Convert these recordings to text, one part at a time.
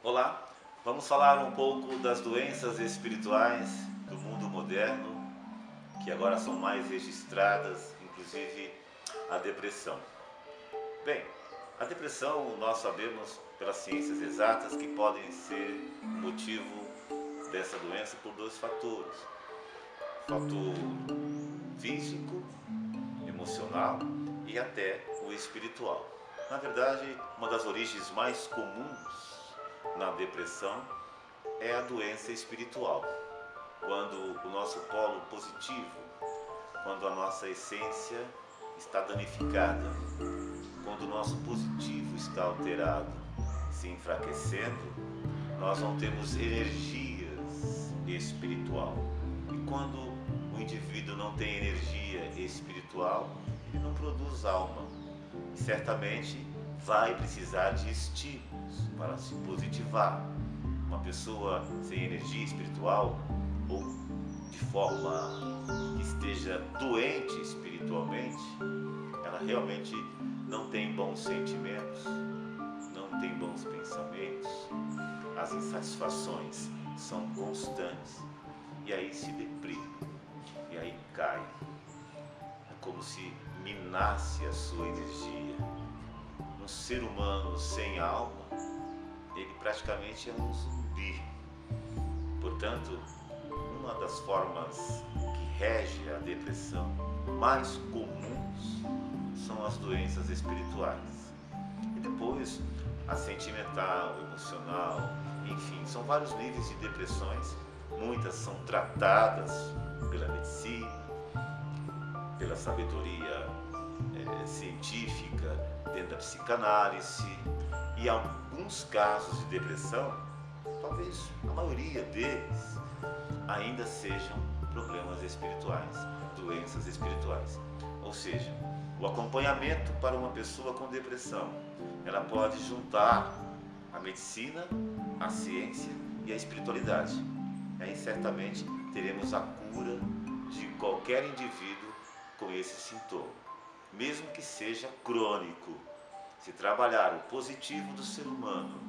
Olá, vamos falar um pouco das doenças espirituais do mundo moderno, que agora são mais registradas, inclusive a depressão. Bem, a depressão nós sabemos pelas ciências exatas que podem ser motivo dessa doença por dois fatores: fator físico, emocional e até o espiritual. Na verdade, uma das origens mais comuns na depressão é a doença espiritual. Quando o nosso polo positivo, quando a nossa essência está danificada, quando o nosso positivo está alterado, se enfraquecendo, nós não temos energias espiritual. E quando o indivíduo não tem energia espiritual, ele não produz alma. E certamente vai precisar de estímulos para se positivar. Uma pessoa sem energia espiritual ou de forma que esteja doente espiritualmente, ela realmente não tem bons sentimentos, não tem bons pensamentos, as insatisfações são constantes e aí se deprime, e aí cai. É como se minasse a sua energia ser humano sem alma, ele praticamente é um zumbi. Portanto, uma das formas que rege a depressão mais comuns são as doenças espirituais. E depois a sentimental, emocional, enfim, são vários níveis de depressões. Muitas são tratadas pela medicina, pela sabedoria da psicanálise e alguns casos de depressão, talvez a maioria deles ainda sejam problemas espirituais, doenças espirituais. Ou seja, o acompanhamento para uma pessoa com depressão, ela pode juntar a medicina, a ciência e a espiritualidade. E aí certamente teremos a cura de qualquer indivíduo com esse sintoma mesmo que seja crônico. Se trabalhar o positivo do ser humano,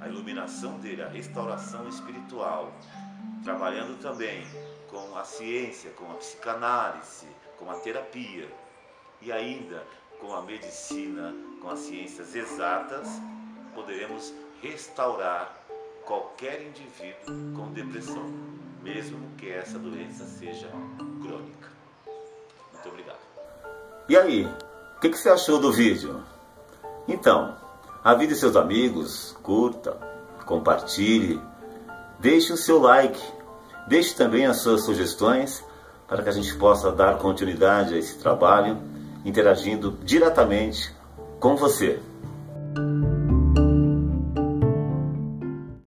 a iluminação dele, a restauração espiritual, trabalhando também com a ciência, com a psicanálise, com a terapia e ainda com a medicina, com as ciências exatas, poderemos restaurar qualquer indivíduo com depressão, mesmo que essa doença seja crônica. Muito obrigado. E aí, o que, que, você achou do vídeo? Então, avise seus amigos, curta, compartilhe, deixe o seu like, deixe também as suas sugestões para que a gente possa dar continuidade a esse trabalho, interagindo diretamente com você.